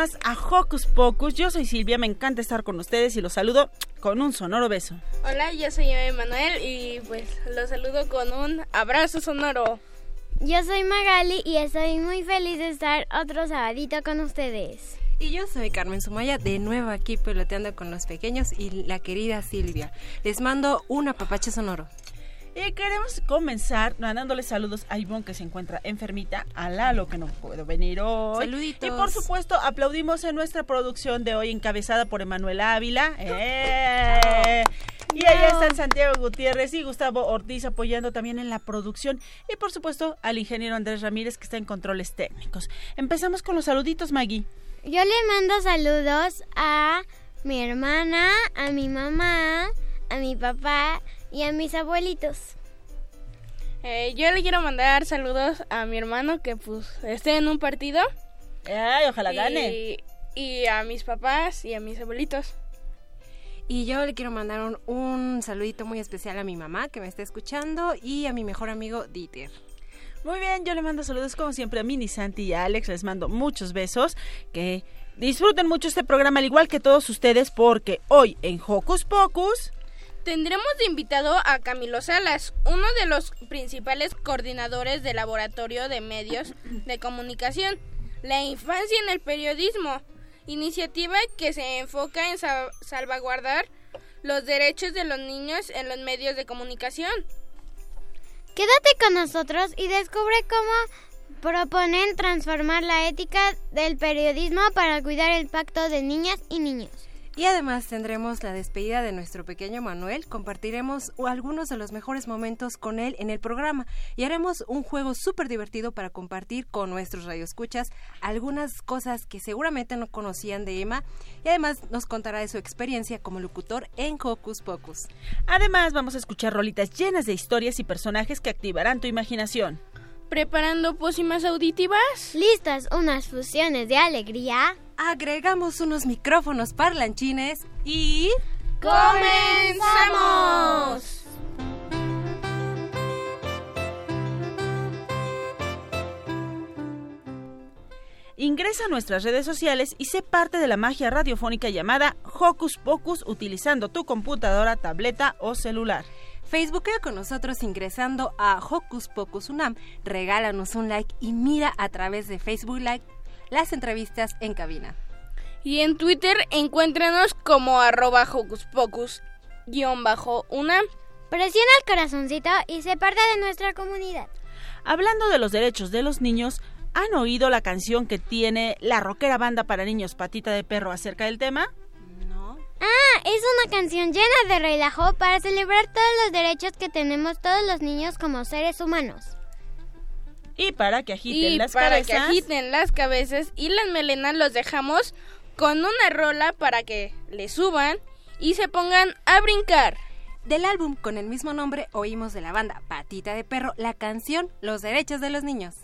más a Hocus Pocus. Yo soy Silvia, me encanta estar con ustedes y los saludo con un sonoro beso. Hola, yo soy Emanuel y pues los saludo con un abrazo sonoro. Yo soy Magali y estoy muy feliz de estar otro sabadito con ustedes. Y yo soy Carmen Sumaya, de nuevo aquí peloteando con los pequeños y la querida Silvia. Les mando un apapache sonoro. Y queremos comenzar mandándoles saludos a Ivonne que se encuentra enfermita, a Lalo que no puedo venir hoy. Saluditos. Y por supuesto aplaudimos en nuestra producción de hoy encabezada por Emanuel Ávila. ¡Eh! Y ahí están Santiago Gutiérrez y Gustavo Ortiz apoyando también en la producción. Y por supuesto al ingeniero Andrés Ramírez que está en controles técnicos. Empezamos con los saluditos, Maggie. Yo le mando saludos a mi hermana, a mi mamá, a mi papá y a mis abuelitos. Eh, yo le quiero mandar saludos a mi hermano que pues esté en un partido. Ay, ojalá y, gane. Y a mis papás y a mis abuelitos. Y yo le quiero mandar un, un saludito muy especial a mi mamá que me está escuchando y a mi mejor amigo Dieter. Muy bien, yo le mando saludos como siempre a Mini Santi y a Alex. Les mando muchos besos. Que disfruten mucho este programa, al igual que todos ustedes, porque hoy en Hocus Pocus. Tendremos de invitado a Camilo Salas, uno de los principales coordinadores del Laboratorio de Medios de Comunicación, la infancia en el periodismo, iniciativa que se enfoca en sa- salvaguardar los derechos de los niños en los medios de comunicación. Quédate con nosotros y descubre cómo proponen transformar la ética del periodismo para cuidar el pacto de niñas y niños. Y además tendremos la despedida de nuestro pequeño Manuel, compartiremos algunos de los mejores momentos con él en el programa y haremos un juego súper divertido para compartir con nuestros radioescuchas algunas cosas que seguramente no conocían de Emma y además nos contará de su experiencia como locutor en Hocus Pocus. Además, vamos a escuchar rolitas llenas de historias y personajes que activarán tu imaginación. ¿Preparando pócimas auditivas? ¿Listas unas fusiones de alegría? Agregamos unos micrófonos parlanchines y... ¡Comenzamos! Ingresa a nuestras redes sociales y sé parte de la magia radiofónica llamada Hocus Pocus utilizando tu computadora, tableta o celular. Facebookea con nosotros ingresando a Hocus Pocus Unam, regálanos un like y mira a través de Facebook Live las entrevistas en cabina. Y en Twitter encuéntranos como arroba hocus pocus guion bajo una. Presiona el corazoncito y sé parte de nuestra comunidad. Hablando de los derechos de los niños, ¿han oído la canción que tiene la rockera banda para niños Patita de Perro acerca del tema? No. Ah, es una canción llena de relajo para celebrar todos los derechos que tenemos todos los niños como seres humanos. Y para que agiten Y las para cabezas. que agiten las cabezas y las melenas los dejamos con una rola para que le suban y se pongan a brincar. Del álbum con el mismo nombre oímos de la banda Patita de Perro la canción Los derechos de los niños.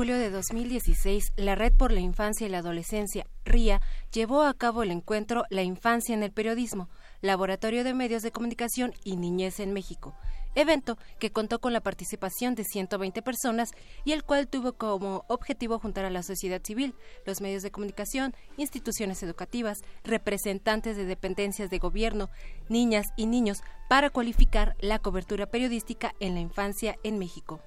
Julio de 2016, la Red por la Infancia y la Adolescencia, RIA, llevó a cabo el encuentro La Infancia en el Periodismo, Laboratorio de Medios de Comunicación y Niñez en México, evento que contó con la participación de 120 personas y el cual tuvo como objetivo juntar a la sociedad civil, los medios de comunicación, instituciones educativas, representantes de dependencias de gobierno, niñas y niños para cualificar la cobertura periodística en la infancia en México.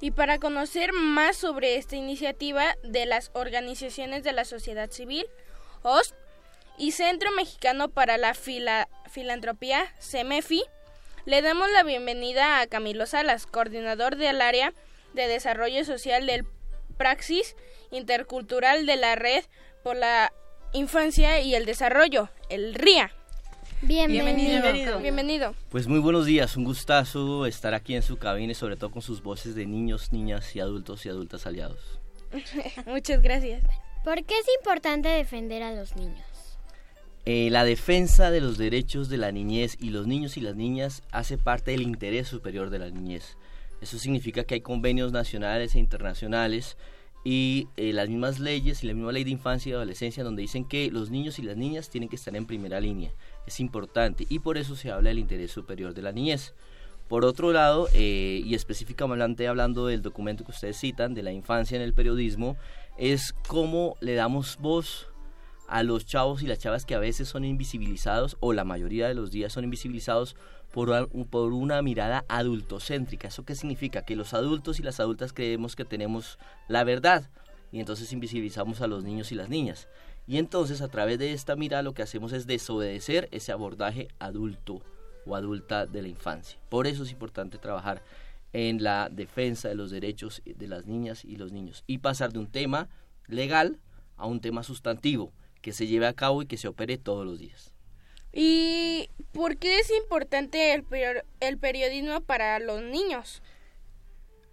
Y para conocer más sobre esta iniciativa de las organizaciones de la sociedad civil, OSP y Centro Mexicano para la Filantropía, CEMEFI, le damos la bienvenida a Camilo Salas, coordinador del área de desarrollo social del Praxis Intercultural de la Red por la Infancia y el Desarrollo, el RIA. Bienvenido. Bienvenido. Pues muy buenos días, un gustazo estar aquí en su cabina y sobre todo con sus voces de niños, niñas y adultos y adultas aliados. Muchas gracias. ¿Por qué es importante defender a los niños? Eh, la defensa de los derechos de la niñez y los niños y las niñas hace parte del interés superior de la niñez. Eso significa que hay convenios nacionales e internacionales y eh, las mismas leyes y la misma ley de infancia y adolescencia donde dicen que los niños y las niñas tienen que estar en primera línea. Es importante y por eso se habla del interés superior de la niñez. Por otro lado, eh, y específicamente hablando del documento que ustedes citan, de la infancia en el periodismo, es cómo le damos voz a los chavos y las chavas que a veces son invisibilizados o la mayoría de los días son invisibilizados por, por una mirada adultocéntrica. ¿Eso qué significa? Que los adultos y las adultas creemos que tenemos la verdad y entonces invisibilizamos a los niños y las niñas. Y entonces a través de esta mirada lo que hacemos es desobedecer ese abordaje adulto o adulta de la infancia. Por eso es importante trabajar en la defensa de los derechos de las niñas y los niños y pasar de un tema legal a un tema sustantivo que se lleve a cabo y que se opere todos los días. ¿Y por qué es importante el, el periodismo para los niños?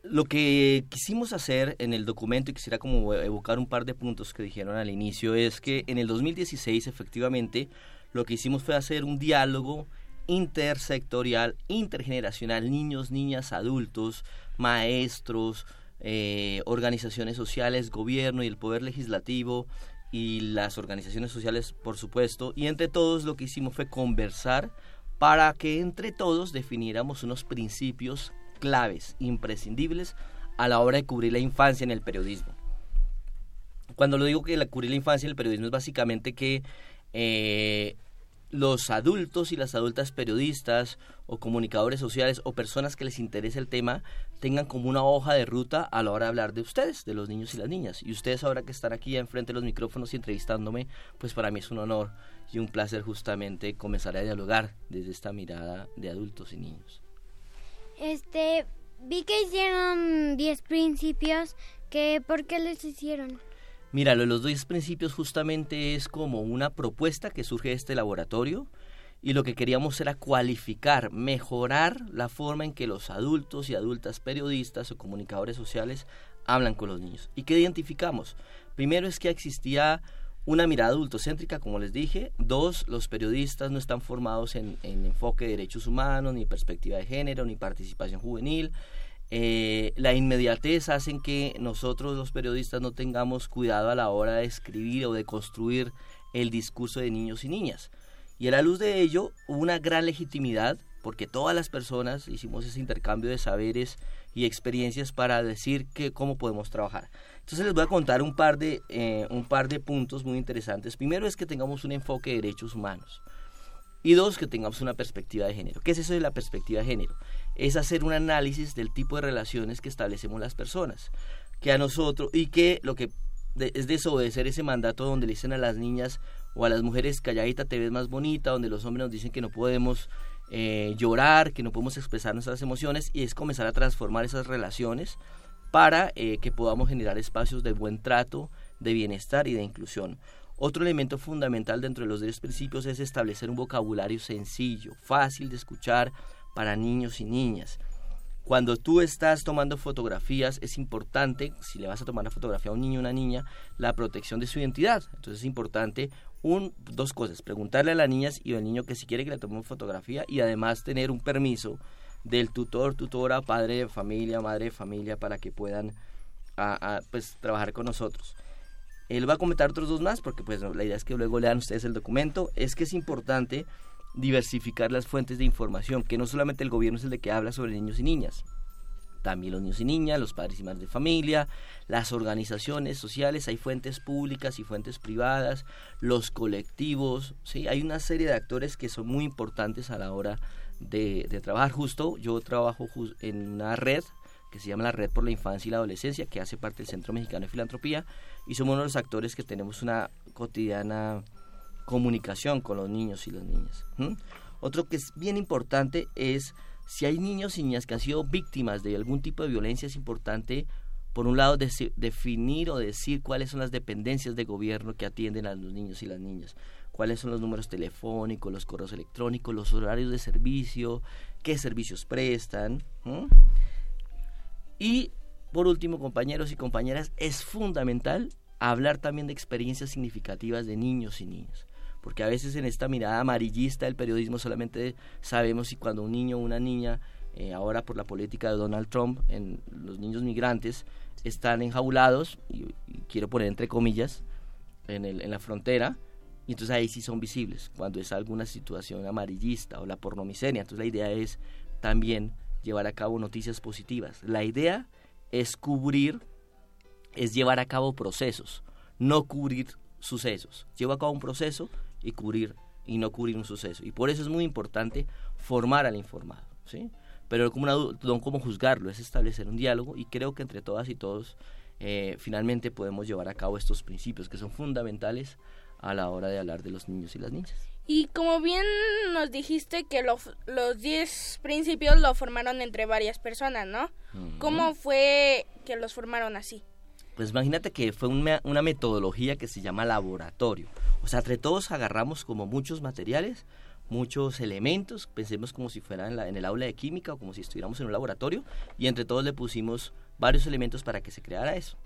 Lo que quisimos hacer en el documento, y quisiera como evocar un par de puntos que dijeron al inicio, es que en el 2016 efectivamente lo que hicimos fue hacer un diálogo intersectorial, intergeneracional, niños, niñas, adultos, maestros, eh, organizaciones sociales, gobierno y el poder legislativo, y las organizaciones sociales, por supuesto, y entre todos lo que hicimos fue conversar para que entre todos definiéramos unos principios claves, imprescindibles a la hora de cubrir la infancia en el periodismo. Cuando lo digo que la cubrir la infancia en el periodismo es básicamente que eh, los adultos y las adultas periodistas o comunicadores sociales o personas que les interese el tema tengan como una hoja de ruta a la hora de hablar de ustedes, de los niños y las niñas. Y ustedes ahora que están aquí enfrente de los micrófonos y entrevistándome, pues para mí es un honor y un placer justamente comenzar a dialogar desde esta mirada de adultos y niños. Este, vi que hicieron 10 principios, que ¿por qué los hicieron? Mira, los 10 principios justamente es como una propuesta que surge de este laboratorio y lo que queríamos era cualificar, mejorar la forma en que los adultos y adultas periodistas o comunicadores sociales hablan con los niños. ¿Y qué identificamos? Primero es que existía una mirada adultocéntrica, como les dije. Dos, los periodistas no están formados en, en enfoque de derechos humanos, ni perspectiva de género, ni participación juvenil. Eh, la inmediatez hace que nosotros los periodistas no tengamos cuidado a la hora de escribir o de construir el discurso de niños y niñas. Y a la luz de ello, una gran legitimidad, porque todas las personas hicimos ese intercambio de saberes y experiencias para decir que cómo podemos trabajar. Entonces les voy a contar un par de, eh, un par de puntos muy interesantes. Primero es que tengamos un enfoque de derechos humanos. Y dos, que tengamos una perspectiva de género. ¿Qué es eso de la perspectiva de género? Es hacer un análisis del tipo de relaciones que establecemos las personas. Que a nosotros, y que lo que es desobedecer ese mandato donde le dicen a las niñas o a las mujeres calladita te ves más bonita, donde los hombres nos dicen que no podemos eh, llorar, que no podemos expresar nuestras emociones, y es comenzar a transformar esas relaciones para eh, que podamos generar espacios de buen trato, de bienestar y de inclusión. Otro elemento fundamental dentro de los 10 principios es establecer un vocabulario sencillo, fácil de escuchar para niños y niñas. Cuando tú estás tomando fotografías es importante, si le vas a tomar una fotografía a un niño o una niña, la protección de su identidad. Entonces es importante un, dos cosas, preguntarle a las niñas y al niño que si quiere que le tome fotografía y además tener un permiso del tutor, tutora, padre de familia, madre de familia para que puedan pues, trabajar con nosotros. Él va a comentar otros dos más porque pues la idea es que luego lean ustedes el documento. Es que es importante diversificar las fuentes de información, que no solamente el gobierno es el de que habla sobre niños y niñas, también los niños y niñas, los padres y madres de familia, las organizaciones sociales, hay fuentes públicas y fuentes privadas, los colectivos, ¿sí? hay una serie de actores que son muy importantes a la hora de, trabajar. Justo yo trabajo en una red que se llama la Red por la Infancia y la Adolescencia, que hace parte del Centro Mexicano de Filantropía, y somos uno de los actores que tenemos una cotidiana comunicación con los niños y las niñas. Otro que es bien importante es si hay niños y niñas que han sido víctimas de algún tipo de violencia, es importante, por un lado, definir o decir cuáles son las dependencias de gobierno que atienden a los niños y las niñas, cuáles son los números telefónicos, los correos electrónicos, los horarios de servicio, qué servicios prestan. Y, por último, compañeros y compañeras, es fundamental hablar también de experiencias significativas de niños y niñas porque a veces en esta mirada amarillista del periodismo solamente sabemos si cuando un niño o una niña, eh, ahora por la política de Donald Trump, en los niños migrantes, están enjaulados, y, quiero poner entre comillas, en, el, en la frontera, y entonces ahí sí son visibles, cuando es alguna situación amarillista o la pornomiseria. Entonces la idea es también llevar a cabo noticias positivas. La idea es cubrir, es llevar a cabo procesos, no cubrir sucesos. Llevo a cabo un proceso y cubrir y no cubrir un suceso. Y por eso es muy importante formar al informado, ¿sí? Pero como no como juzgarlo, es establecer un diálogo y creo que entre todas y todos eh, finalmente podemos llevar a cabo estos principios que son fundamentales a la hora de hablar de los niños y las niñas. Y como bien nos dijiste que los 10 principios lo formaron entre varias personas, ¿no? ¿Cómo fue que los formaron así? Pues imagínate que fue una, una metodología que se llama laboratorio. O sea, entre todos agarramos como muchos materiales, muchos elementos, pensemos como si fuera en, en, el aula de química o como si estuviéramos en un laboratorio, y entre todos le pusimos varios elementos para que se creara eso.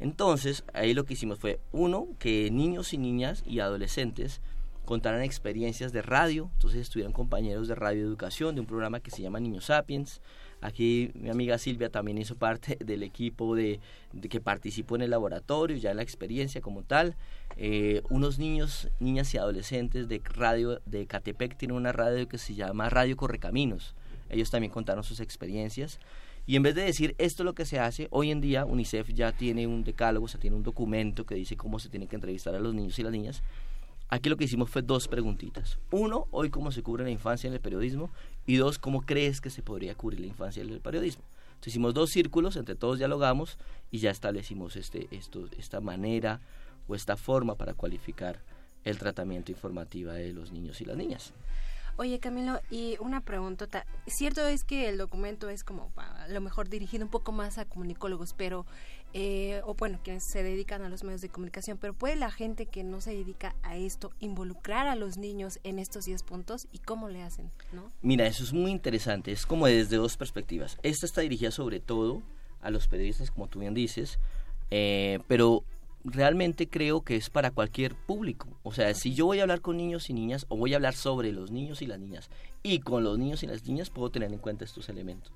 Entonces, ahí lo que hicimos fue, uno, que niños y niñas y adolescentes contaran experiencias de radio, entonces estuvieron compañeros de radio educación de un programa que se llama Niños Sapiens, Aquí mi amiga Silvia también hizo parte del equipo de, que participó en el laboratorio, ya en la experiencia como tal. Eh, unos niños, niñas y adolescentes de radio de Catepec tienen una radio que se llama Radio Correcaminos. Ellos también contaron sus experiencias. Y en vez de decir esto es lo que se hace, hoy en día UNICEF ya tiene un decálogo, o sea, tiene un documento que dice cómo se tiene que entrevistar a los niños y las niñas. Aquí lo que hicimos fue dos preguntitas. Uno, hoy cómo se cubre la infancia en el periodismo y dos, ¿cómo crees que se podría cubrir la infancia en el periodismo? Entonces hicimos dos círculos, entre todos dialogamos y ya establecimos este, esto, esta manera o esta forma para cualificar el tratamiento informativo de los niños y las niñas. Oye, Camilo, y una pregunta. Cierto es que el documento es como a lo mejor dirigido un poco más a comunicólogos, pero, eh, o bueno, quienes se dedican a los medios de comunicación, pero ¿puede la gente que no se dedica a esto involucrar a los niños en estos 10 puntos y cómo le hacen? ¿no? Mira, eso es muy interesante, es como desde dos perspectivas. Esta está dirigida sobre todo a los periodistas, como tú bien dices, eh, pero realmente creo que es para cualquier público. O sea, si yo voy a hablar con niños y niñas o voy a hablar sobre los niños y las niñas y con los niños y las niñas puedo tener en cuenta estos elementos.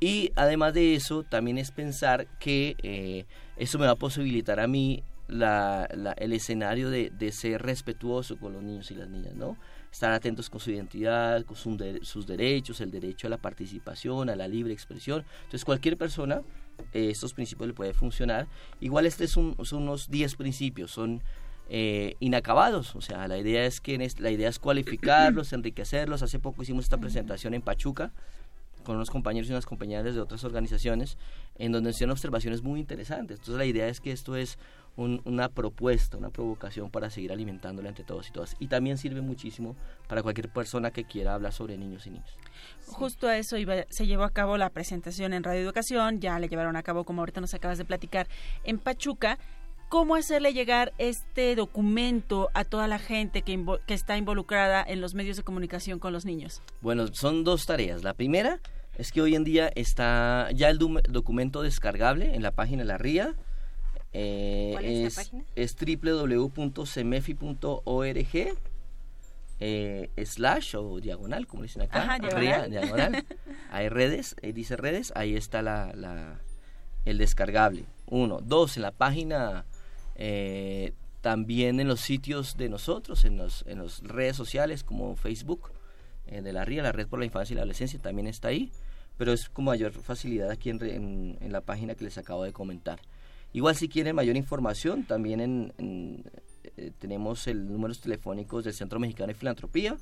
Y además de eso, también es pensar que eh, eso me va a posibilitar a mí el escenario de, de, ser respetuoso con los niños y las niñas, ¿no? Estar atentos con su identidad, con sus derechos, el derecho a la participación, a la libre expresión. Entonces, cualquier persona eh, estos principios le puede funcionar. Igual este son unos 10 principios, son eh, inacabados, o sea, la idea es que la idea es cualificarlos, enriquecerlos. Hace poco hicimos esta presentación en Pachuca con unos compañeros y unas compañeras de otras organizaciones en donde hicieron observaciones muy interesantes. Entonces la idea es que esto es una propuesta, una provocación para seguir alimentándolo entre todos y todas. Y también sirve muchísimo para cualquier persona que quiera hablar sobre niños y niñas. Justo a eso se llevó a cabo la presentación en Radio Educación, ya le llevaron a cabo, como ahorita nos acabas de platicar, en Pachuca. ¿Cómo hacerle llegar este documento a toda la gente que, que está involucrada en los medios de comunicación con los niños? Bueno, son dos tareas. La primera es que hoy en día está ya el documento descargable en la página de la RIA eh, ¿Cuál es, la página? Es www.semefi.org eh, slash o diagonal, como dicen acá. Ajá, diagonal. diagonal. Hay redes, dice redes, ahí está la, la, el descargable. Uno. Dos, en la página, eh, también en los sitios de nosotros, en las en los redes sociales como Facebook eh, de la RIA, la Red por la Infancia y la Adolescencia, también está ahí, pero es con mayor facilidad aquí en, en, la página que les acabo de comentar. Igual si quieren mayor información, también en, eh, tenemos el números telefónicos del Centro Mexicano de Filantropía,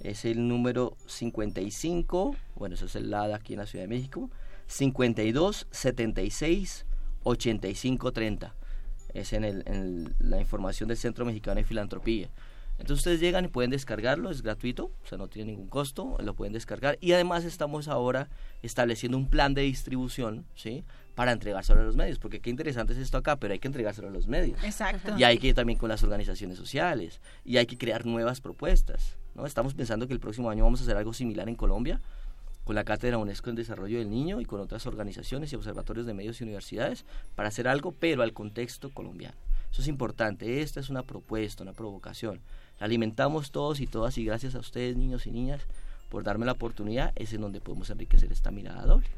es el número 55, bueno, ese es el LADA aquí en la Ciudad de México, 52 76 85 30. Es en, el, en la información del Centro Mexicano de Filantropía. Entonces ustedes llegan y pueden descargarlo, es gratuito, o sea, no tiene ningún costo, lo pueden descargar. Y además estamos ahora estableciendo un plan de distribución, ¿sí? Para entregárselo a los medios, porque qué interesante es esto acá, pero hay que entregárselo a los medios. Exacto. Y hay que ir también con las organizaciones sociales, y hay que crear nuevas propuestas, ¿no? Estamos pensando que el próximo año vamos a hacer algo similar en Colombia, con la Cátedra UNESCO en Desarrollo del Niño y con otras organizaciones y observatorios de medios y universidades, para hacer algo, pero al contexto colombiano. Eso es importante, esta es una propuesta, una provocación alimentamos todos y todas y gracias a ustedes niños y niñas por darme la oportunidad, es en donde podemos enriquecer esta mirada doble.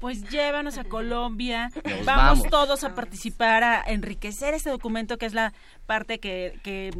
Pues llévanos a Colombia, vamos, todos a participar, a enriquecer este documento que es la parte que, que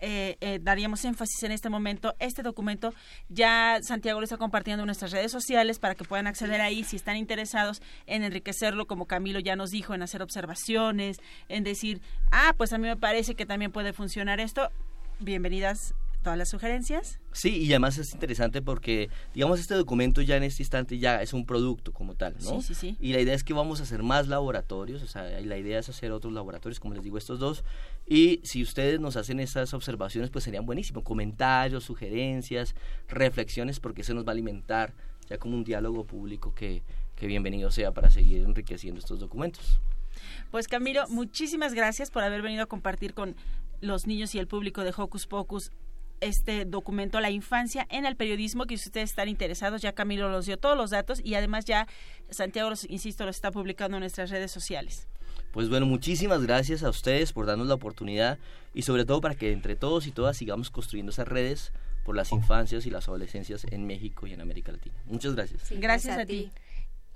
eh, eh, daríamos énfasis en este momento. Este documento ya Santiago lo está compartiendo en nuestras redes sociales para que puedan acceder ahí si están interesados en enriquecerlo, como Camilo ya nos dijo, en hacer observaciones, en decir, ah, pues a mí me parece que también puede funcionar esto bienvenidas todas las sugerencias. Sí, y además es interesante porque, digamos, este documento ya en este instante ya es un producto como tal, ¿no? Sí, sí, sí. Y la idea es que vamos a hacer más laboratorios, o sea, la idea es hacer otros laboratorios, como les digo, estos dos. Y si ustedes nos hacen estas observaciones, pues serían buenísimos. Comentarios, sugerencias, reflexiones, porque eso nos va a alimentar ya como un diálogo público que, que bienvenido sea para seguir enriqueciendo estos documentos. Pues Camilo, muchísimas gracias por haber venido a compartir con los niños y el público de Hocus Pocus este documento La infancia en el periodismo, que si ustedes están interesados, ya Camilo los dio todos los datos y además ya Santiago, los, insisto, lo está publicando en nuestras redes sociales. Pues bueno, muchísimas gracias a ustedes por darnos la oportunidad y sobre todo para que entre todos y todas sigamos construyendo esas redes por las infancias y las adolescencias en México y en América Latina. Muchas gracias. gracias, a, ti.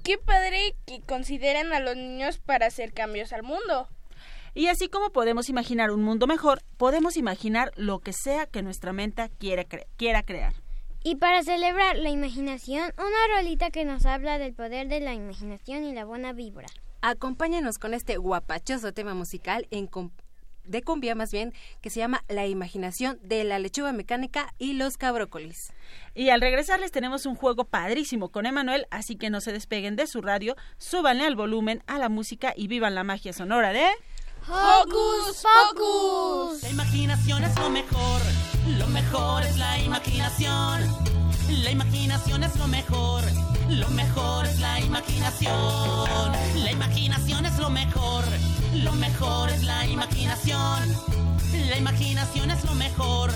Qué padre que consideren a los niños para hacer cambios al mundo. Y así como podemos imaginar un mundo mejor, podemos imaginar lo que sea que nuestra mente quiera, quiera crear. Y para celebrar la imaginación, una rolita que nos habla del poder de la imaginación y la buena vibra. Acompáñanos con este guapachoso tema musical en de cumbia más bien, que se llama La imaginación de la lechuga mecánica y los cabrócolis. Y al regresar les tenemos un juego padrísimo con Emanuel, así que no se despeguen de su radio, súbanle al volumen a la música y vivan la magia sonora de... Hocus Pocus. La imaginación es lo mejor, lo mejor es la imaginación. La imaginación es lo mejor, lo mejor es la imaginación. La imaginación es lo mejor, lo mejor es la imaginación. La imaginación es lo mejor,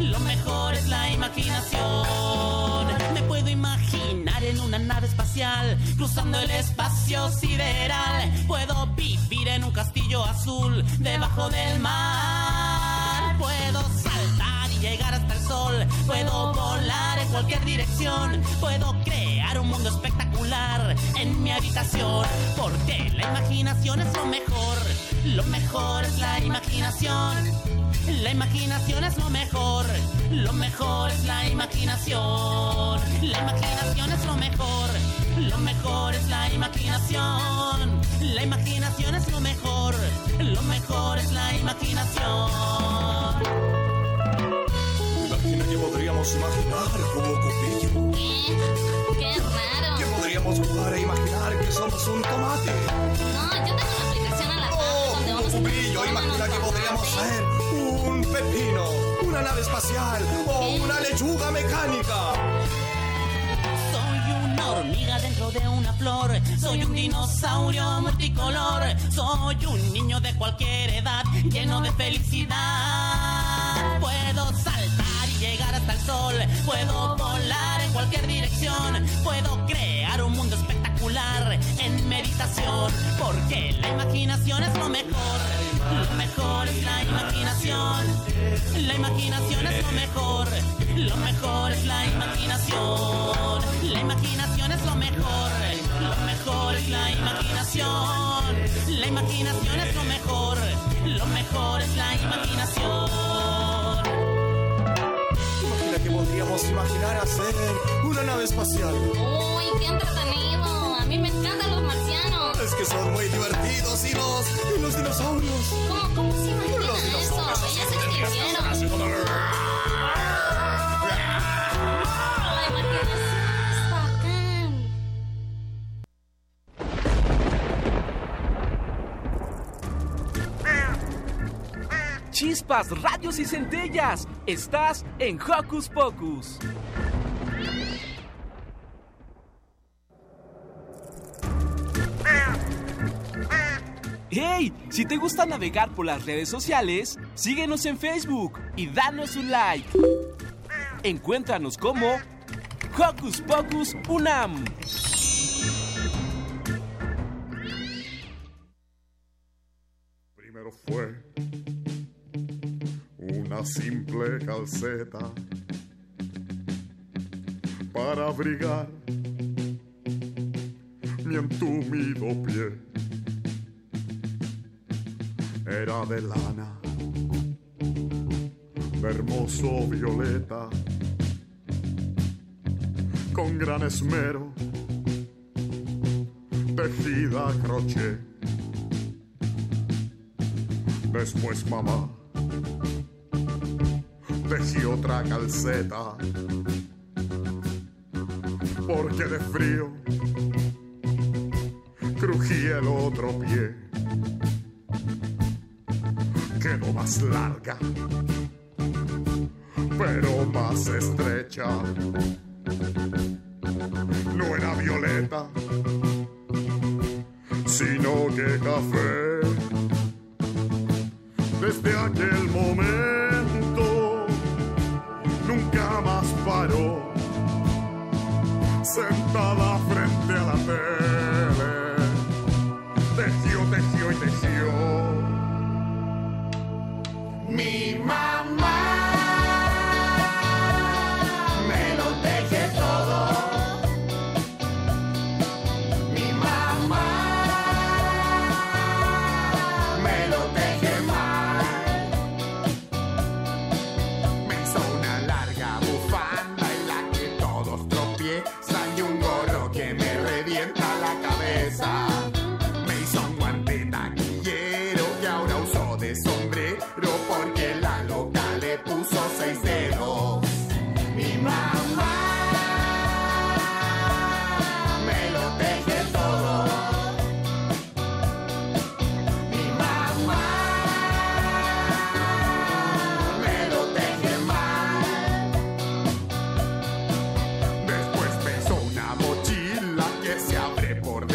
lo mejor es la imaginación. Me puedo imaginar en una nave espacial, cruzando el espacio sideral. Puedo vivir en un castillo azul, debajo del mar. Puedo saltar y llegar hasta el sol. Puedo volar en cualquier dirección. Puedo crear un mundo espectacular en mi habitación. Porque la imaginación es lo mejor. Lo mejor es la imaginación. La imaginación es lo mejor, lo mejor es la imaginación. La imaginación es lo mejor, lo mejor es la imaginación. La imaginación es lo mejor, lo mejor es la imaginación. Imagina que podríamos imaginar como cupillo. ¿Qué? Qué raro. Que podríamos jugar a imaginar que somos un tomate. No, yo tengo una aplicación a la oh, donde vamos a cupillo, imagina que podríamos ser un pepino, una nave espacial o una lechuga mecánica. Una hormiga dentro de una flor, soy un dinosaurio multicolor, soy un niño de cualquier edad lleno de felicidad. Puedo saltar y llegar hasta el sol, puedo volar en cualquier dirección, puedo crear un mundo espectacular en meditación, porque la imaginación es lo mejor. Lo mejor es la imaginación. La imaginación es lo mejor. Lo mejor es la imaginación. La imaginación es lo mejor. Lo mejor es la imaginación. La imaginación es lo mejor, lo mejor es la imaginación. Imagina que podríamos imaginar hacer una nave espacial. Uy, qué entretenido. A mí me encantan los marcianos. Es que son muy divertidos y los, y los dinosaurios. ¿Cómo, cómo se imagina Los eso? dinosaurios se extinguieron. Chispas, radios y centellas. Estás en Hocus Pocus. ¡Hey! Si te gusta navegar por las redes sociales, síguenos en Facebook y danos un like. Encuéntranos como Hocus Pocus Unam. Primero fue una simple calceta para abrigar mi entumido pie. Era de lana, hermoso violeta, con gran esmero, tejida a crochet. Después mamá tejí otra calceta porque de frío crujía el otro pie. Más larga, pero más estrecha. No era violeta, sino que café. Desde aquel momento nunca más paró, sentada frente a la tele, por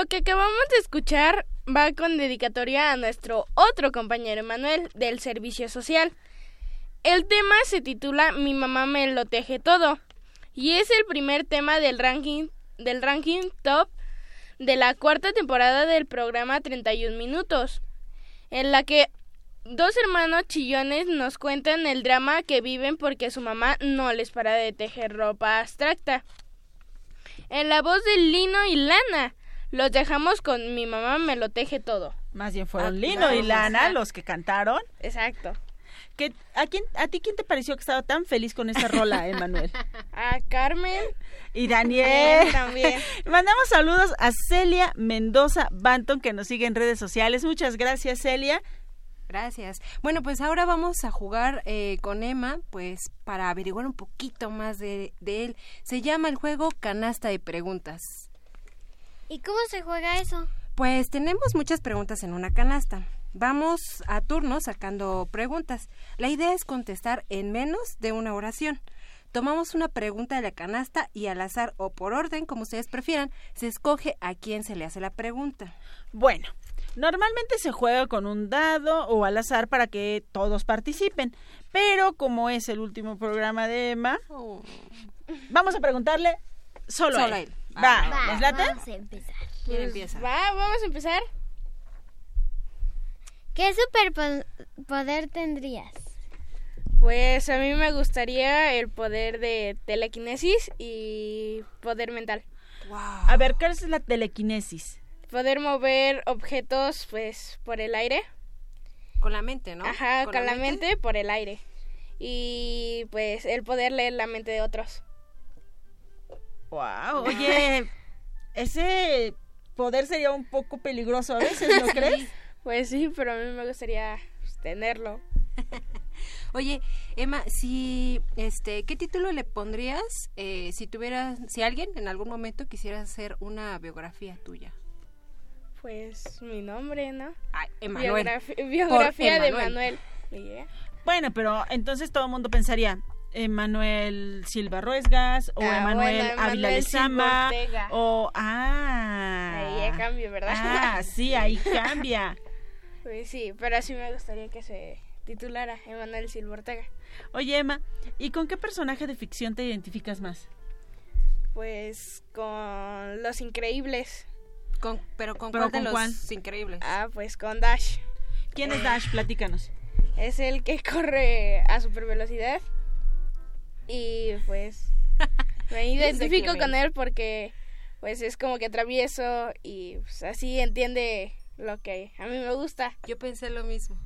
Lo que acabamos de escuchar va con dedicatoria a nuestro otro compañero Emanuel del Servicio Social. El tema se titula Mi mamá me lo teje todo y es el primer tema del ranking del ranking top de la cuarta temporada del programa 31 minutos, en la que dos hermanos chillones nos cuentan el drama que viven porque su mamá no les para de tejer ropa abstracta. En la voz de Lino y Lana, los dejamos con mi mamá, me lo teje todo. Más bien fueron Ah, Lino claro, y Lana los que cantaron. Exacto. ¿Qué, a, quién, ¿A ti quién te pareció que estaba tan feliz con esta rola, Emanuel? A Carmen. Y Daniel. También. Mandamos saludos a Celia Mendoza Banton, que nos sigue en redes sociales. Muchas gracias, Celia. Gracias. Bueno, pues ahora vamos a jugar eh, con Emma, pues para averiguar un poquito más de, de él. Se llama el juego Canasta de Preguntas. ¿Y cómo se juega eso? Pues tenemos muchas preguntas en una canasta. Vamos a turno sacando preguntas. La idea es contestar en menos de una oración. Tomamos una pregunta de la canasta y al azar o por orden, como ustedes prefieran, se escoge a quién se le hace la pregunta. Bueno, normalmente se juega con un dado o al azar para que todos participen, pero como es el último programa de Emma, vamos a preguntarle solo, Solo a a él. él. Va, Va, ¿les late? vamos a empezar. ¿Quién Pues, empieza? Va, vamos a empezar. ¿Qué superpoder tendrías? Pues a mí me gustaría el poder de telequinesis y poder mental. A ver, ¿qué es la telequinesis? Poder mover objetos pues por el aire. Con la mente, ¿no? Ajá, con, la mente? por el aire. Y pues el poder leer la mente de otros. Wow, oye, ese poder sería un poco peligroso a veces, ¿no crees? Pues sí, pero a mí me gustaría pues, tenerlo. Oye, Emma, si, este, ¿qué título le pondrías eh, si tuvieras, si alguien en algún momento quisiera hacer una biografía tuya? Pues mi nombre, ¿no? Ah, Emanuel. Biografi- biografía Por de Emanuel. Manuel. Y ya. Bueno, pero entonces todo el mundo pensaría Emanuel Silva Ruesgas o Ah, Emanuel bueno, Ávila Emanuel Silva Lezama Ortega. o ah Ahí ya cambio, ¿verdad? Ah, sí, ahí cambia. Pues sí, pero así me gustaría que se titulara Emanuel Silva Ortega. Oye, Emma, ¿y con qué personaje de ficción te identificas más? Pues con Los Increíbles. Con, pero con ¿Pero cuál de con los cuál? increíbles. Ah, pues con Dash. ¿Quién es Dash? Platícanos. Es el que corre a super velocidad. Y pues me identifico con él porque pues es como que travieso y pues, así entiende lo que a mí me gusta. Yo pensé lo mismo.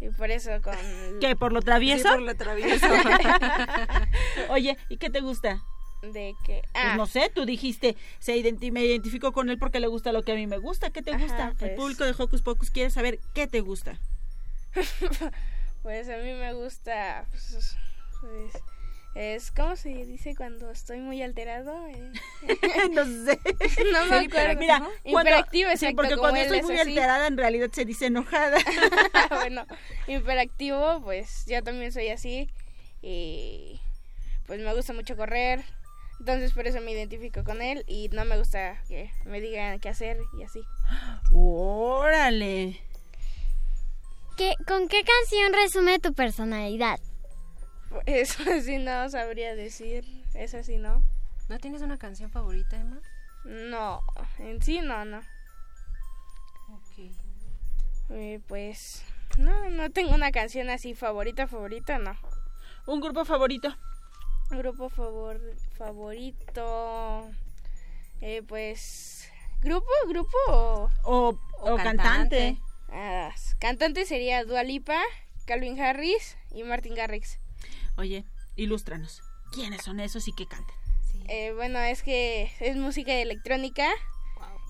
Y por eso con... ¿Qué, por lo travieso? Sí, por lo travieso. Oye, ¿y qué te gusta? De que... Pues Ah, no sé, tú dijiste, se identi- me identifico con él porque le gusta lo que a mí me gusta. ¿Qué te Ajá, gusta? El pues. público de Hocus Pocus quiere saber qué te gusta. pues a mí me gusta... Pues, pues, es como se dice cuando estoy muy alterado. Eh, no sé. no me Sí, acuerdo. Mira, cuando- Hiperactivo, sí, exacto. porque cuando estoy es muy así. alterada en realidad se dice enojada. bueno, hiperactivo, pues yo también soy así. Y pues me gusta mucho correr. Entonces por eso me identifico con él y no me gusta que me digan qué hacer y así. Órale. ¿Qué, ¿Con qué canción resume tu personalidad? Eso sí no sabría decir. Eso sí no. ¿No tienes una canción favorita, Emma? No, en sí no, no. Ok. Eh, pues no, no tengo una canción así favorita, favorita, no. ¿Un grupo favorito? Grupo favor, favorito. Eh, pues. ¿Grupo? ¿Grupo o.? O, O o cantante. cantante. Ah, cantante sería Dua Lipa, Calvin Harris y Martin Garrix. Oye, ilústranos. ¿Quiénes son esos y qué cantan? Eh, bueno, es que es música electrónica.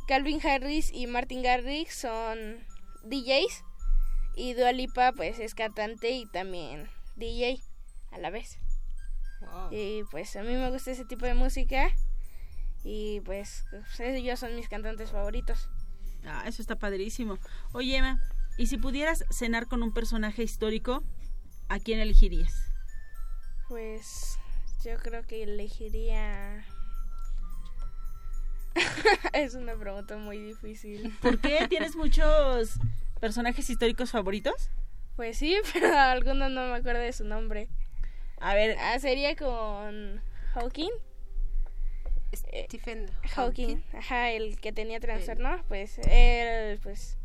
Calvin Harris y Martin Garrix son DJs. Y Dua Lipa, pues es cantante y también DJ a la vez. Wow. Y pues a mí me gusta ese tipo de música. Y pues ellos son mis cantantes favoritos. Ah, eso está padrísimo. Oye, Emma, ¿y si pudieras cenar con un personaje histórico, a quién elegirías? Pues yo creo que elegiría... es una pregunta muy difícil. ¿Por qué? ¿Tienes muchos personajes históricos favoritos? Pues sí, pero alguno no me acuerdo de su nombre. A ver, Ah, sería con Hawking. Stephen Hawking, ajá, el que tenía trastorno, pues él, pues,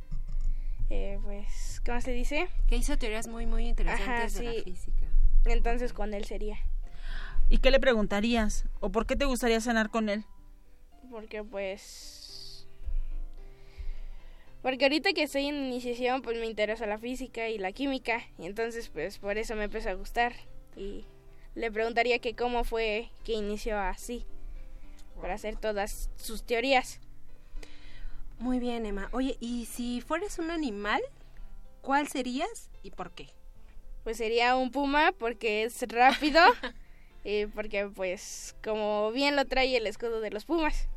eh, pues, ¿cómo se dice? Que hizo teorías muy, muy interesantes Ajá, de la física. Entonces con él sería, ¿y qué le preguntarías? ¿O por qué te gustaría cenar con él? porque pues, Porque ahorita que estoy en iniciación, pues me interesa la física y la química. Y entonces, pues por eso me empezó a gustar. Y le preguntaría que cómo fue que inició así. Para hacer todas sus teorías. Muy bien, Emma. Oye, ¿y si fueras un animal, cuál serías y por qué? Pues sería un puma porque es rápido. y porque, pues, como bien lo trae el escudo de los pumas.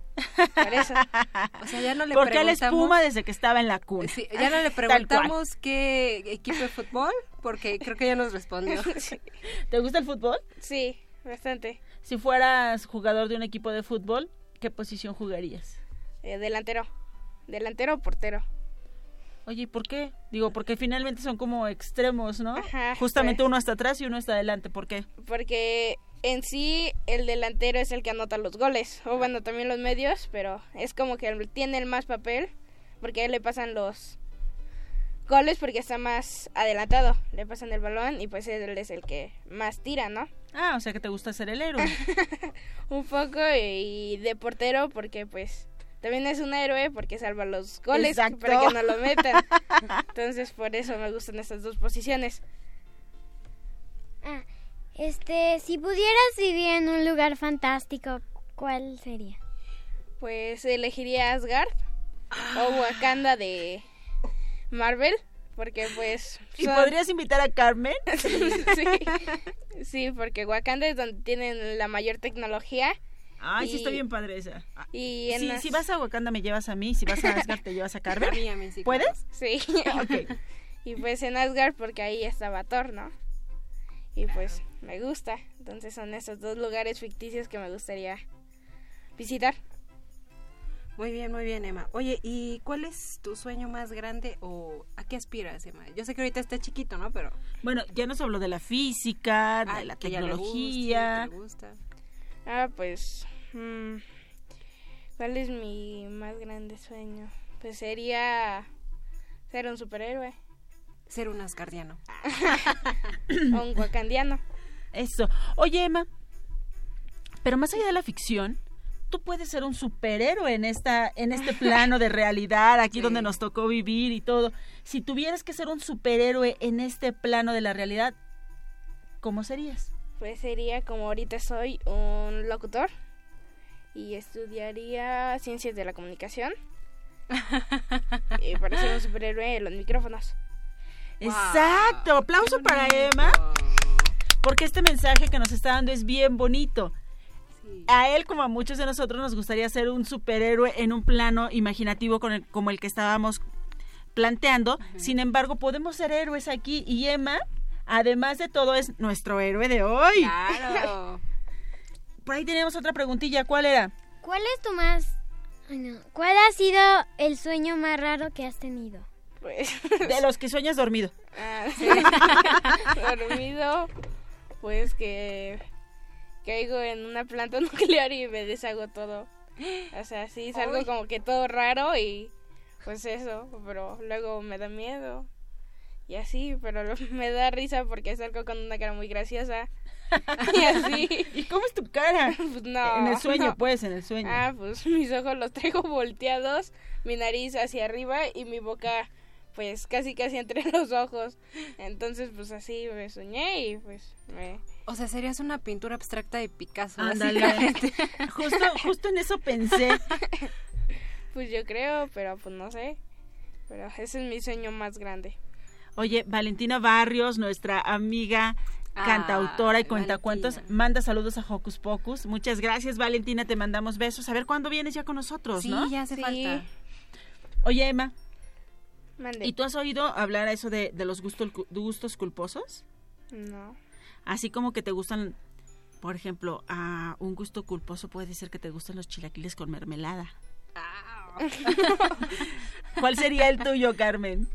Por eso. O sea, ya no le Porque él es. Puma desde que estaba en la cuna. Sí, ya no le preguntamos qué equipo de fútbol, porque creo que ya nos respondió. ¿Te gusta el fútbol? Sí, bastante. Si fueras jugador de un equipo de fútbol, ¿qué posición jugarías? Eh, delantero. Delantero o portero. Oye, ¿y por qué? Digo, porque finalmente son como extremos, ¿no? Ajá, Justamente pues. uno está atrás y uno está adelante. ¿Por qué? Porque en sí el delantero es el que anota los goles. O bueno, también los medios, pero es como que tiene el más papel. Porque a él le pasan los goles porque está más adelantado. Le pasan el balón y pues él es el que más tira, ¿no? Ah, o sea que te gusta ser el héroe. Un poco y de portero porque pues también es un héroe porque salva los goles Exacto. para que no lo metan. Entonces por eso me gustan estas dos posiciones. Ah, este, si pudieras vivir en un lugar fantástico, ¿cuál sería? Pues elegiría Asgard o Wakanda de Marvel porque pues ¿Y son- podrías invitar a Carmen? sí, sí, porque Wakanda es donde tienen la mayor tecnología Ay, sí, Y- está bien padre esa. y en Si, las- si vas a Wakanda me llevas a mí, si vas a Asgard te llevas a Carmen. A mí, a mí sí, ¿Puedes? Sí. Ok. Y pues en Asgard porque ahí estaba Thor, ¿no? Y pues me gusta. Entonces son esos dos lugares ficticios que me gustaría visitar. Muy bien, muy bien, Emma. Oye, ¿y cuál es tu sueño más grande o a qué aspiras, Emma? Yo sé que ahorita está chiquito, ¿no? Pero Bueno, ya nos habló de la física, Ah, de la que ya le guste, tecnología. que le gusta. Ah, pues... ¿Cuál es mi más grande sueño? Pues sería ser un superhéroe Ser un asgardiano. o un wakandiano. Eso. Oye, Emma, pero más allá de la ficción, tú puedes ser un superhéroe en esta en este plano de realidad, aquí Sí. donde nos tocó vivir y todo. Si tuvieras que ser un superhéroe en este plano de la realidad, ¿cómo serías? Pues sería como ahorita soy un locutor y estudiaría ciencias de la comunicación. y para ser un superhéroe en los micrófonos. Exacto. Aplauso para Emma, porque este mensaje que nos está dando es bien bonito. Sí. A él, como a muchos de nosotros, nos gustaría ser un superhéroe en un plano imaginativo con el- como el que estábamos planteando. Sin embargo, podemos ser héroes aquí y Emma, además de todo, es nuestro héroe de hoy. Claro. Por ahí tenemos otra preguntilla. ¿Cuál era? ¿Cuál es tu más... ay, no. ¿Cuál ha sido el sueño más raro que has tenido? Pues De los que sueñas dormido. ah, sí. dormido, pues que caigo en una planta nuclear y me deshago todo. O sea, sí, es algo Ay. como que todo raro y pues eso, pero luego me da miedo. Y así, pero me da risa porque salgo con una cara muy graciosa. Y así. ¿Y cómo es tu cara? Pues no. en el sueño, no. pues, en el sueño. Ah, pues mis ojos los traigo volteados, mi nariz hacia arriba y mi boca pues casi casi entre los ojos. Entonces pues así me soñé y pues me... O sea, serías una pintura abstracta de Picasso. Ándale. Justo, justo en eso pensé. Pues yo creo, pero pues no sé. Pero ese es mi sueño más grande. Oye, Valentina Barrios, nuestra amiga cantautora y Ay, cuentacuentos, Valentina. manda saludos a Hocus Pocus. Muchas gracias, Valentina, te mandamos besos. A ver cuándo vienes ya con nosotros, Sí, ¿no? ya hace Sí. falta. Oye, Emma, Mande. ¿y tú has oído hablar a eso de, de los gustos, gustos culposos? No. Así como que te gustan, por ejemplo, a un gusto culposo puede ser que te gusten los chilaquiles con mermelada. ¿Cuál sería el tuyo, Carmen?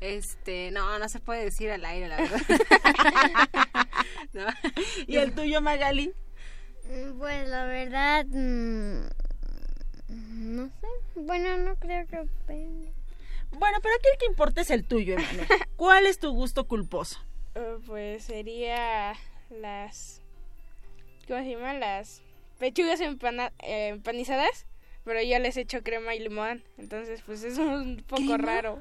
Este, no, no se puede decir al aire, la verdad. No. ¿Y el tuyo, Magali? Mm, Pues la verdad... mm, No sé. Bueno, no creo que... Bueno, pero aquí el que importa es el tuyo, Emanuel. ¿Cuál es tu gusto culposo? Eh, pues sería las... ¿Cómo se llaman? Las pechugas empana- eh, empanizadas. pero yo les echo crema y limón, entonces pues es un poco raro.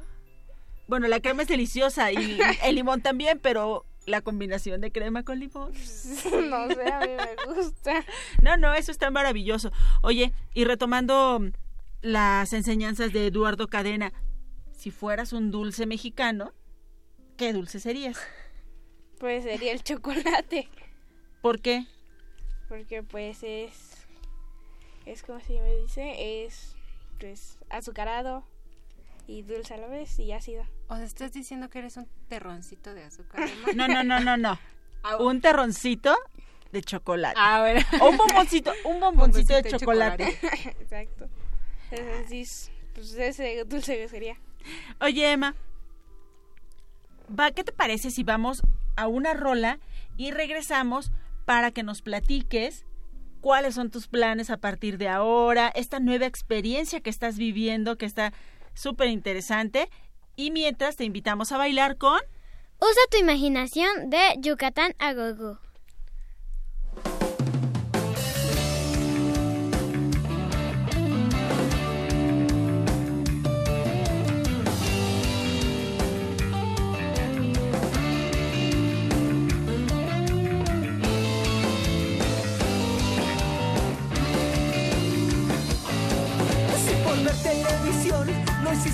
Bueno, la crema es deliciosa y el limón también, pero la combinación de crema con limón. no sé, a mí me gusta. No, no, eso está maravilloso. Oye, y retomando las enseñanzas de Eduardo Cadena, si fueras un dulce mexicano, ¿qué dulce serías? Pues sería el chocolate, ¿Por qué? porque pues es, es como se me dice, es pues azucarado y dulce a la vez y ácido. O sea, estás diciendo que eres un terroncito de azúcar. No, no, no, no, no. Un terroncito de chocolate. Ah, bueno. O un bomboncito, un bomboncito de chocolate. Exacto. Entonces, pues ese dulce que sería. Oye, Emma, va, ¿qué te parece si vamos a una rola y regresamos para que nos platiques cuáles son tus planes a partir de ahora, esta nueva experiencia que estás viviendo, que está súper interesante, y mientras te invitamos a bailar con... Usa tu imaginación de Yucatán a Gogo.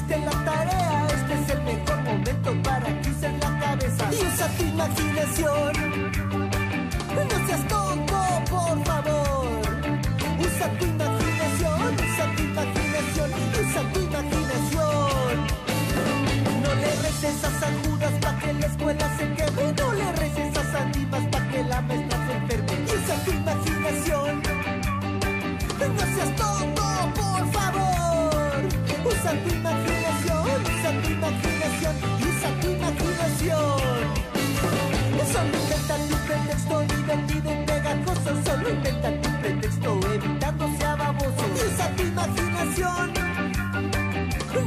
Hiciste la tarea, este es el mejor momento para que uses la cabeza y usa tu imaginación. No seas tonto, por favor. Usa tu imaginación, usa tu imaginación, usa tu imaginación. No le reces a San Judas pa' que la escuela se queme, no le reces a San Dimas pa' que la maestra se enferme. Usa tu imaginación. No seas tonto, por favor. Usa tu imaginación, Solo inventa tu pretexto divertido y pegajoso. Solo inventa tu pretexto evitando sea baboso. Usa tu imaginación.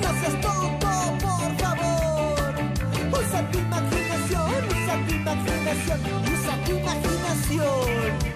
No seas tonto, por favor. Usa tu imaginación, usa tu imaginación, usa tu imaginación.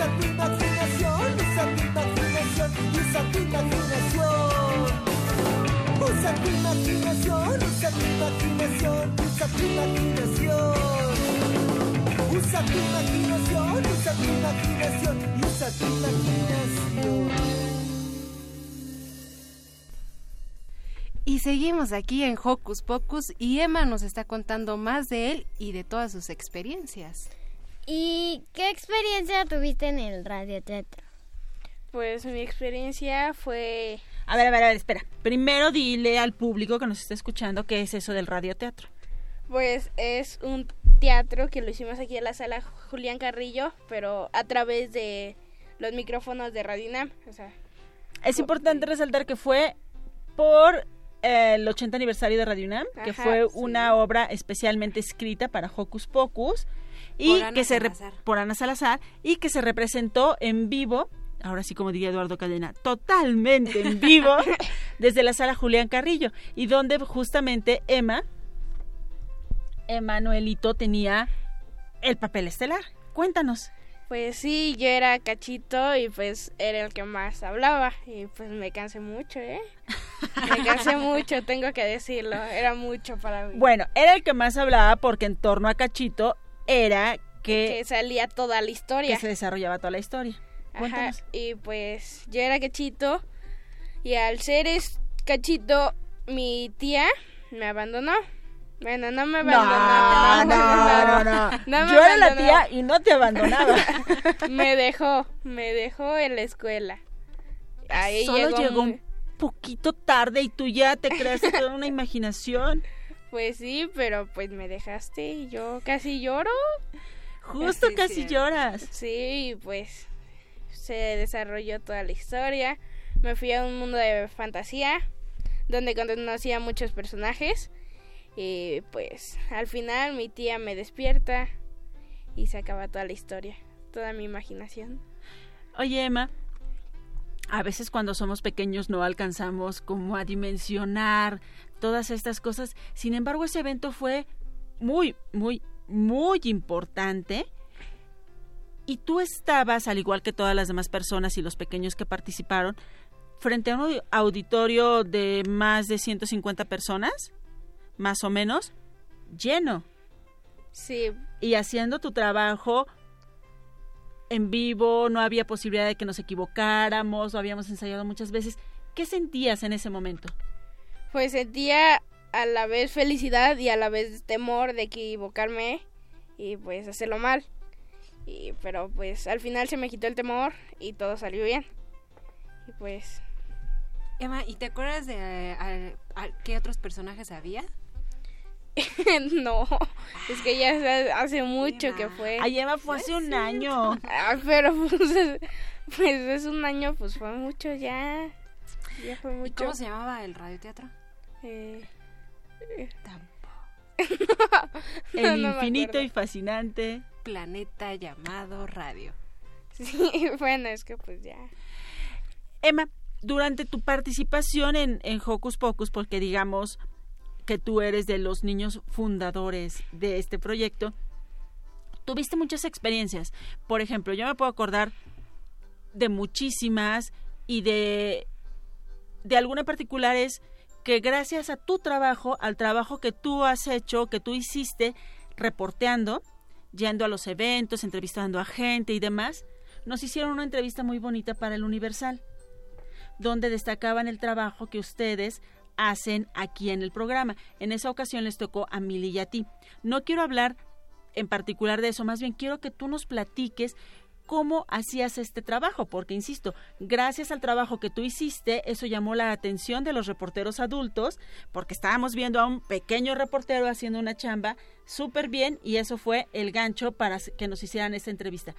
Usa tu imaginación, usa tu imaginación, usa tu imaginación. Usa tu imaginación, usa tu imaginación, usa tu imaginación. Usa tu imaginación, usa tu imaginación, usa tu imaginación. Y seguimos aquí en Hocus Pocus y Emma nos está contando más de él y de todas sus experiencias. ¿Y qué experiencia tuviste en el radioteatro? Pues mi experiencia fue A ver, a ver, a ver, espera. Primero dile al público que nos está escuchando qué es eso del radioteatro. Pues es un teatro que lo hicimos aquí en la sala Julián Carrillo, pero a través de los micrófonos de Radinam. O sea, Es importante resaltar que fue por eh, el 80 aniversario de Radio UNAM, que Ajá, fue sí. una obra especialmente escrita para Hocus Pocus y Por Ana que se Salazar. por Ana Salazar y que se representó en vivo, ahora sí como diría Eduardo Cadena, totalmente en vivo desde la sala Julián Carrillo y donde justamente Emma Emanuelito tenía el papel estelar. Cuéntanos. pues sí, yo era cachito y pues era el que más hablaba y pues me cansé mucho, ¿eh? Me cansé mucho, tengo que decirlo, era mucho para mí. Bueno, era el que más hablaba porque en torno a Cachito era que, que salía toda la historia. que se desarrollaba toda la historia. Ajá, y pues yo era cachito y al ser es cachito mi tía me abandonó. Bueno, no me abandonó. no, no, no. Yo era la tía y no te abandonaba. me dejó, me dejó en la escuela. Ahí Solo llegó, un poquito tarde y tú ya te creaste toda una imaginación. Pues sí, pero pues me dejaste y yo casi lloro. Justo casi lloras. Sí, pues se desarrolló toda la historia. Me fui a un mundo de fantasía donde conocí a muchos personajes. Y pues al final mi tía me despierta y se acaba toda la historia, toda mi imaginación. Oye, Emma, a veces cuando somos pequeños no alcanzamos como a dimensionar todas estas cosas. Sin embargo, ese evento fue muy, muy, muy importante. Y tú estabas, al igual que todas las demás personas y los pequeños que participaron, frente a un auditorio de más de 150 personas, más o menos, lleno. Sí, Y haciendo tu trabajo en vivo, no había posibilidad de que nos equivocáramos, lo habíamos ensayado muchas veces. ¿Qué sentías en ese momento? Pues sentía a la vez felicidad y a la vez temor de equivocarme y pues hacerlo mal. Y, pero pues al final se me quitó el temor y todo salió bien. Y pues Emma, ¿y te acuerdas de al- qué otros personajes había? no, es que ya hace- hace mucho que fue. Ay, Emma, fue hace un año. Ah, pero pues, es- pues es un año, pues fue mucho ya. Ya fue ¿Y mucho. cómo se llamaba el radioteatro? Eh, El No me infinito y fascinante. Planeta llamado radio. Sí, bueno, es que pues ya. Emma, durante tu participación en, en Hocus Pocus, porque digamos que tú eres de los niños fundadores de este proyecto, tuviste muchas experiencias. Por ejemplo, yo me puedo acordar de muchísimas y de, de alguna en particular es que gracias a tu trabajo, al trabajo que tú has hecho, que tú hiciste reporteando, yendo a los eventos, entrevistando a gente y demás, nos hicieron una entrevista muy bonita para el Universal, donde destacaban el trabajo que ustedes hacen aquí en el programa. En esa ocasión les tocó a Mili y a ti. No quiero hablar en particular de eso, más bien quiero que tú nos platiques cómo hacías este trabajo, porque insisto, gracias al trabajo que tú hiciste, eso llamó la atención de los reporteros adultos, porque estábamos viendo a un pequeño reportero haciendo una chamba súper bien y eso fue el gancho para que nos hicieran esta entrevista.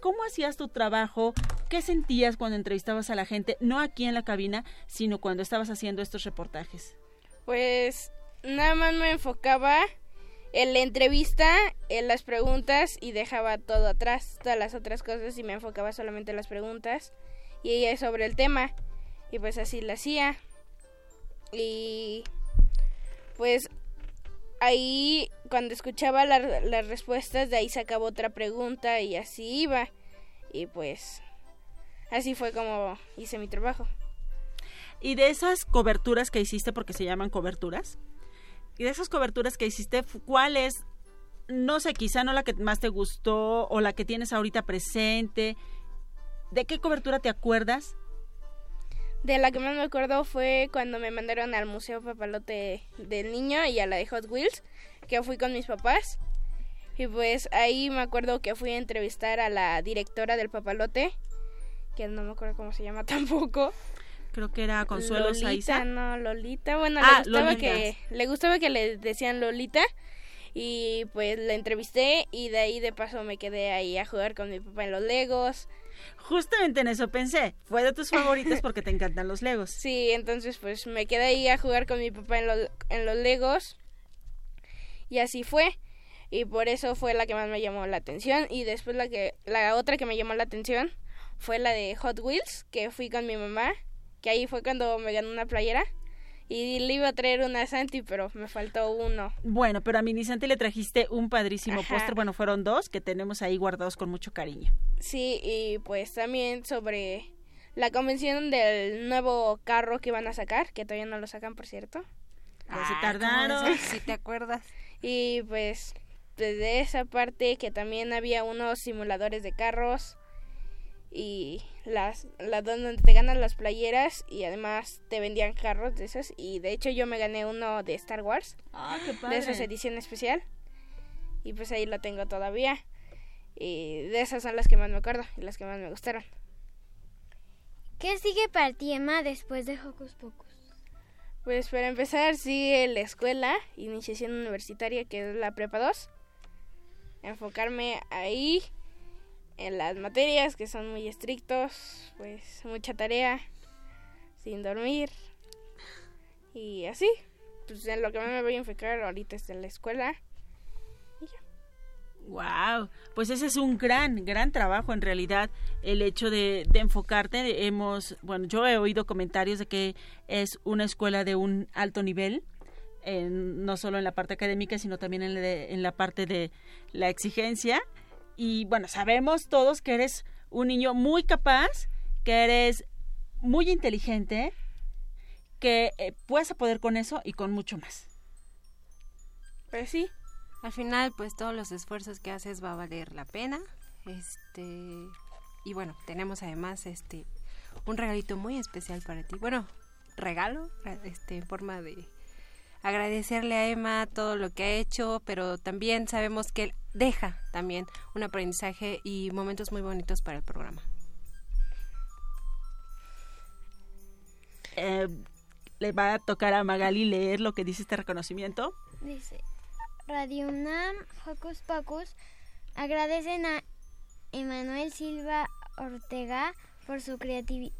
¿Cómo hacías tu trabajo? ¿Qué sentías cuando entrevistabas a la gente, no aquí en la cabina, sino cuando estabas haciendo estos reportajes? Pues nada más me enfocaba en la entrevista, en las preguntas y dejaba todo atrás, todas las otras cosas y me enfocaba solamente en las preguntas y ella sobre el tema y pues así lo hacía. Y pues ahí cuando escuchaba la- las respuestas de ahí sacaba otra pregunta y así iba. Y pues así fue como hice mi trabajo. Y de esas coberturas que hiciste, porque se llaman coberturas, y de esas coberturas que hiciste, ¿cuál es, no sé, quizá no la que más te gustó o la que tienes ahorita presente? ¿De qué cobertura te acuerdas? De la que más me acuerdo fue cuando me mandaron al Museo Papalote del Niño y a la de Hot Wheels, que fui con mis papás. Y pues ahí me acuerdo que fui a entrevistar a la directora del Papalote, que no me acuerdo cómo se llama tampoco. Creo que era Consuelo Lolita, Saiza. no, Lolita. Bueno, Ah, le gustaba Lolita. que le gustaba que le decían Lolita Y pues la entrevisté y de ahí de paso me quedé ahí a jugar con mi papá en los Legos. Justamente en eso pensé. Fue de tus favoritas porque te encantan los Legos. Sí, entonces pues me quedé ahí a jugar con mi papá en los, en los Legos. Y así fue. Y por eso fue la que más me llamó la atención. Y después la que la otra que me llamó la atención fue la de Hot Wheels, que fui con mi mamá. Que ahí fue cuando me ganó una playera. Y le iba a traer una a Santi, pero me faltó uno. Bueno, pero a mi Santi le trajiste un padrísimo Ajá. póster. Bueno, fueron dos que tenemos ahí guardados con mucho cariño. Sí, y pues también sobre la convención del nuevo carro que van a sacar, que todavía no lo sacan, por cierto. Ya se tardaron. Si te acuerdas. Y pues desde esa parte que también había unos simuladores de carros y las, las donde te ganan las playeras y además te vendían carros de esos. Y de hecho yo me gané uno de Star Wars Ah, qué de esas edición especial. Y pues ahí lo tengo todavía. Y de esas son las que más me acuerdo y las que más me gustaron. ¿Qué sigue para ti, Emma, después de Hocus Pocus? Pues para empezar sigue la escuela, iniciación universitaria que es la prepa 2. Enfocarme ahí en las materias que son muy estrictos, pues mucha tarea, sin dormir y así. Pues en lo que más me voy a enfocar ahorita es en la escuela. Wow, pues ese es un gran, gran trabajo en realidad, el hecho de, de enfocarte. Hemos, bueno, yo he oído comentarios de que es una escuela de un alto nivel, en- no solo en la parte académica, sino también en de- en la parte de la exigencia. Y bueno, sabemos todos que eres un niño muy capaz, que eres muy inteligente, que eh, puedes poder con eso y con mucho más. Pues sí. Al final, pues todos los esfuerzos que haces va a valer la pena. Este y bueno, tenemos además este un regalito muy especial para ti. Bueno, regalo, este en forma de agradecerle a Emma todo lo que ha hecho, pero también sabemos que él deja también un aprendizaje y momentos muy bonitos para el programa. Eh, le va a tocar a Magali leer lo que dice este reconocimiento. Dice, Radio UNAM, Hocus Pocus, agradecen a Emanuel Silva Ortega por su, creativi-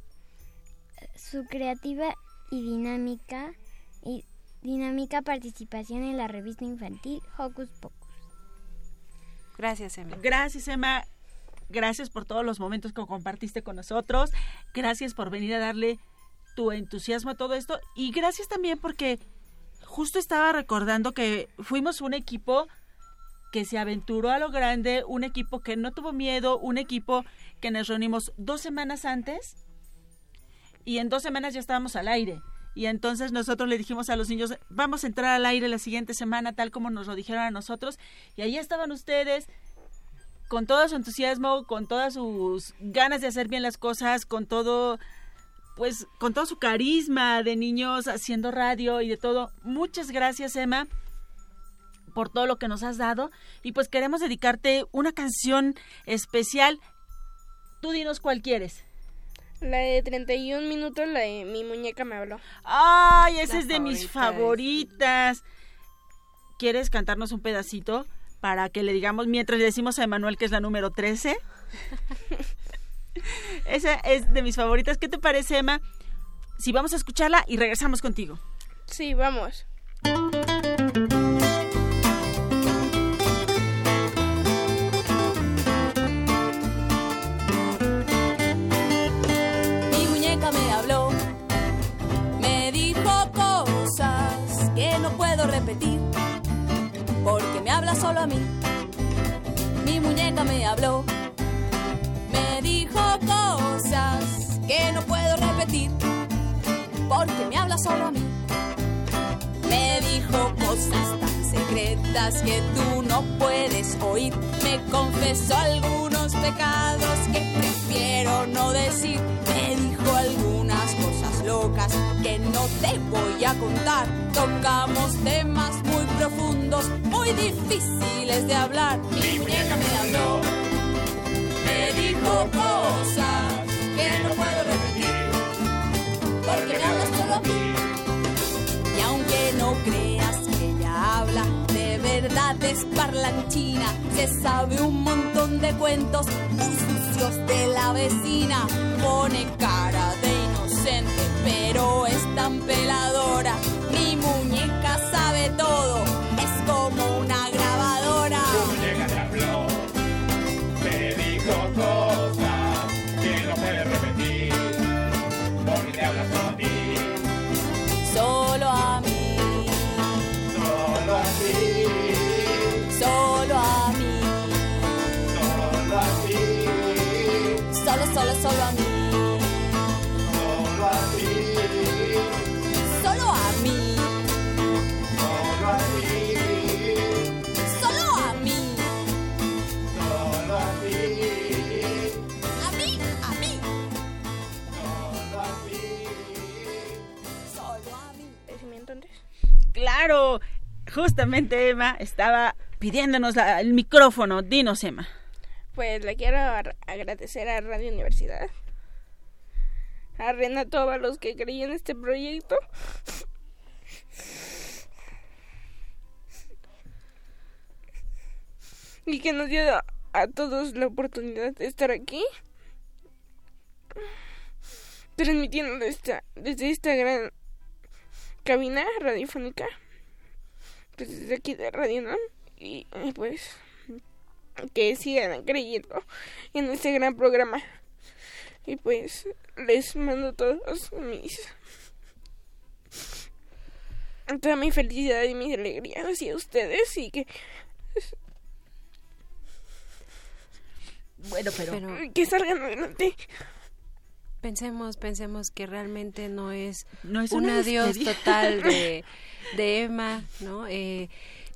su creativa y dinámica y dinámica participación en la revista infantil Hocus Pocus. Gracias, Emma. Gracias, Emma. Gracias por todos los momentos que compartiste con nosotros. Gracias por venir a darle tu entusiasmo a todo esto. Y gracias también porque justo estaba recordando que fuimos un equipo que se aventuró a lo grande, un equipo que no tuvo miedo, un equipo que nos reunimos dos semanas antes y en dos semanas ya estábamos al aire. Y entonces nosotros le dijimos a los niños, vamos a entrar al aire la siguiente semana, tal como nos lo dijeron a nosotros. Y ahí estaban ustedes con todo su entusiasmo, con todas sus ganas de hacer bien las cosas, con todo, pues, con todo su carisma de niños haciendo radio y de todo. Muchas gracias, Emma, por todo lo que nos has dado. Y pues queremos dedicarte una canción especial. Tú dinos cuál quieres. La de 31 minutos, la de mi muñeca me habló. Ay, esa La es de mis favorita, favoritas. ¿Quieres cantarnos un pedacito para que le digamos mientras le decimos a Emanuel que es la número 13? esa es de mis favoritas. ¿Qué te parece, Emma? Si vamos a escucharla y regresamos contigo. Sí, vamos. Repetir, porque me habla solo a mí. Mi muñeca me habló, me dijo cosas que no puedo repetir, porque me habla solo a mí. Me dijo cosas tan secretas que tú no puedes oír. Me confesó algunos pecados que prefiero no decir. Me dijo algunas locas que no te voy a contar. Tocamos temas muy profundos, muy difíciles de hablar. Mi muñeca me habló, me dijo cosas que no puedo repetir, porque me hablas solo a mí. Y aunque no creas que ella habla, de verdad es parlanchina, se sabe un montón de cuentos muy sucios de la vecina. Pone cara de inocente, pero es tan peladora. Mi muñeca sabe todo, Claro, justamente Emma estaba pidiéndonos la- el micrófono. Dinos, Emma. Pues le quiero agradecer a Radio Universidad, a Renato, a los que creían este proyecto. Y que nos dio a, todos la oportunidad de estar aquí, transmitiendo esta, desde esta gran cabina radiofónica, pues desde aquí de Radio UNAM, y pues que sigan creyendo en este gran programa. Y pues les mando todos mis toda mi felicidad y mis alegrías hacia ustedes y que, Bueno, pero, Pero que salgan adelante. Pensemos, pensemos que realmente no es, no es un adiós total de, de Emma, ¿no? Eh,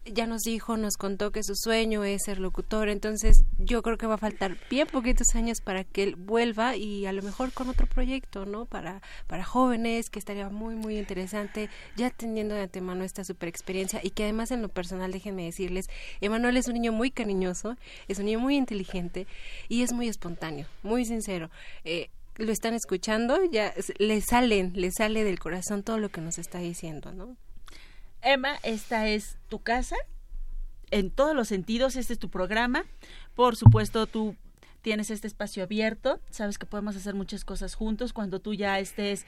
ya nos dijo, nos contó que su sueño es ser locutor, entonces yo creo que va a faltar bien poquitos años para que él vuelva y a lo mejor con otro proyecto, ¿no? Para, para jóvenes, que estaría muy, muy interesante, ya teniendo de antemano esta super experiencia y que además en lo personal, déjenme decirles, Emanuel es un niño muy cariñoso, es un niño muy inteligente y es muy espontáneo, muy sincero. Eh, lo están escuchando, ya le salen, le sale del corazón todo lo que nos está diciendo, ¿no? Emma, esta es tu casa. En todos los sentidos, este es tu programa. Por supuesto, tú tienes este espacio abierto. Sabes que podemos hacer muchas cosas juntos cuando tú ya estés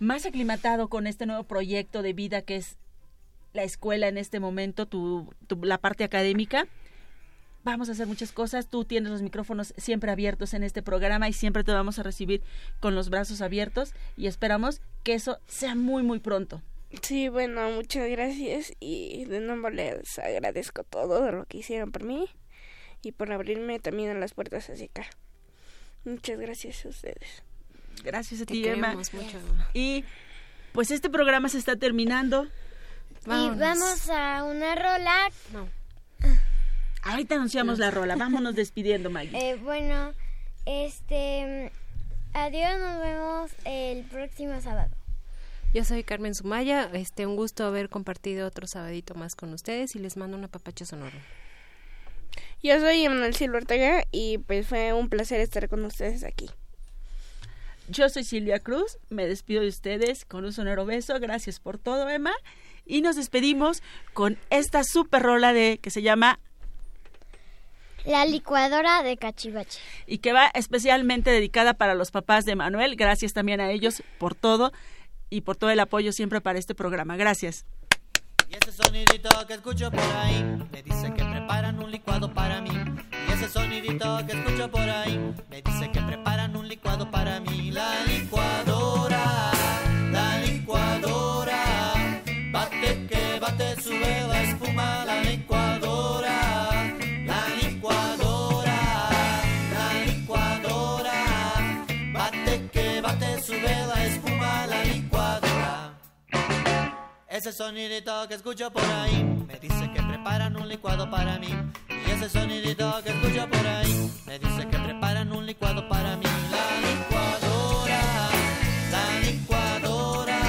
más aclimatado con este nuevo proyecto de vida que es la escuela en este momento, tu, tu- la parte académica. Vamos a hacer muchas cosas. Tú tienes los micrófonos siempre abiertos en este programa y siempre te vamos a recibir con los brazos abiertos y esperamos que eso sea muy, muy pronto. Sí, bueno, muchas gracias y de nuevo les agradezco todo lo que hicieron por mí y por abrirme también a las puertas hacia acá. Muchas gracias a ustedes. Gracias a Te ti, Emma. queremos mucho, Emma. Y pues este programa se está terminando. Y vamos a una rola. No. Ahorita anunciamos la rola. Vámonos despidiendo, Maggie. Eh, bueno, este. Adiós, nos vemos el próximo sábado. Yo soy Carmen Sumaya, este un gusto haber compartido otro sabadito más con ustedes y les mando un apapacho sonoro. Yo soy Emanuel Silva Ortega y pues fue un placer estar con ustedes aquí. Yo soy Silvia Cruz. Me despido de ustedes con un sonoro beso. Gracias por todo, Emma. Y nos despedimos con esta super rola de que se llama La licuadora de cachivache. y que va especialmente dedicada para los papás de Manuel. Gracias también a ellos por todo y por todo el apoyo siempre para este programa. Gracias. Y ese sonidito que escucho por ahí me dice que preparan un licuado para mí. Y ese sonidito que escucho por ahí me dice que preparan un licuado para mí. La licuadora, Ese sonidito que escucho por ahí me dice que preparan un licuado para mí. Y ese sonidito que escucho por ahí me dice que preparan un licuado para mí. La licuadora, la licuadora,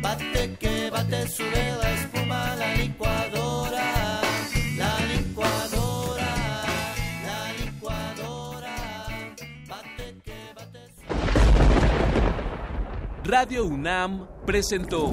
bate que bate, sube la espuma. La licuadora, la licuadora, la licuadora, bate que bate, Radio UNAM presentó.